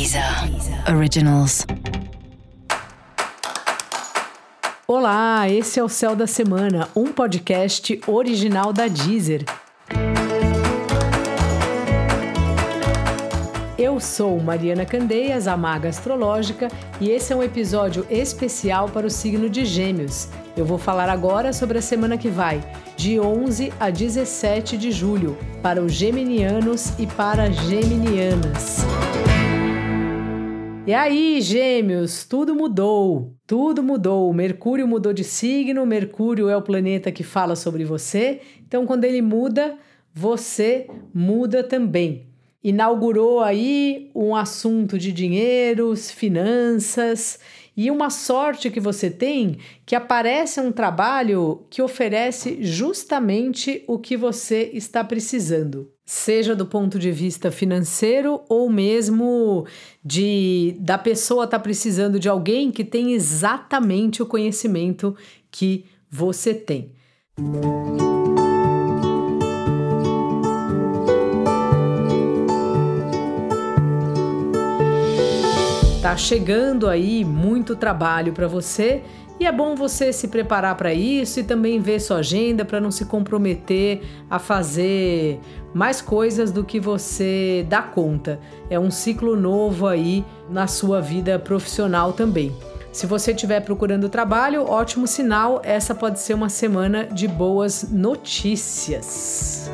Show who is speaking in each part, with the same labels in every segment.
Speaker 1: Deezer Originals.
Speaker 2: Olá, esse é o Céu da Semana, um podcast original da Deezer. Eu sou Mariana Candeias, a maga astrológica, e esse é um episódio especial para o signo de Gêmeos. Eu vou falar agora sobre a semana que vai, de 11 a 17 de julho, para os geminianos e para geminianas. E aí, gêmeos, tudo mudou. Tudo mudou. Mercúrio mudou de signo, Mercúrio é o planeta que fala sobre você. Então, quando ele muda, você muda também. Inaugurou aí um assunto de dinheiros, finanças e uma sorte que você tem que aparece um trabalho que oferece justamente o que você está precisando, seja do ponto de vista financeiro ou mesmo de da pessoa estar tá precisando de alguém que tem exatamente o conhecimento que você tem. Tá chegando aí muito trabalho para você e é bom você se preparar para isso e também ver sua agenda para não se comprometer a fazer mais coisas do que você dá conta. É um ciclo novo aí na sua vida profissional também. Se você estiver procurando trabalho, ótimo sinal, essa pode ser uma semana de boas notícias.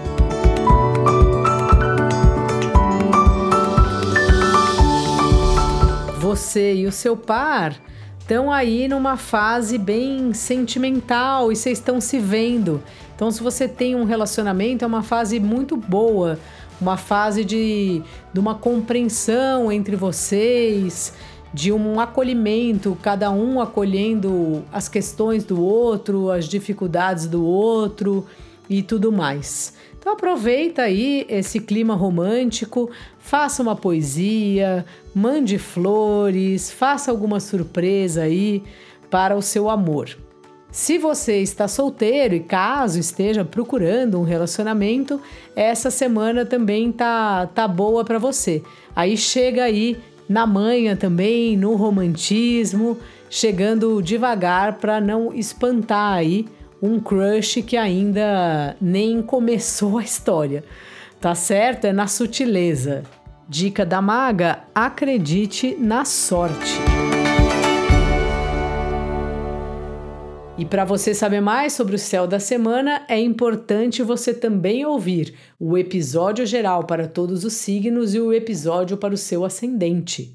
Speaker 2: Você e o seu par estão aí numa fase bem sentimental e vocês estão se vendo. Então, se você tem um relacionamento, é uma fase muito boa, uma fase de, de uma compreensão entre vocês, de um acolhimento, cada um acolhendo as questões do outro, as dificuldades do outro e tudo mais. Então aproveita aí esse clima romântico, faça uma poesia, mande flores, faça alguma surpresa aí para o seu amor. Se você está solteiro e caso esteja procurando um relacionamento, essa semana também tá tá boa para você. Aí chega aí na manhã também, no romantismo, chegando devagar para não espantar aí um crush que ainda nem começou a história. Tá certo? É na sutileza. Dica da maga: acredite na sorte. E para você saber mais sobre o céu da semana, é importante você também ouvir o episódio geral para todos os signos e o episódio para o seu ascendente.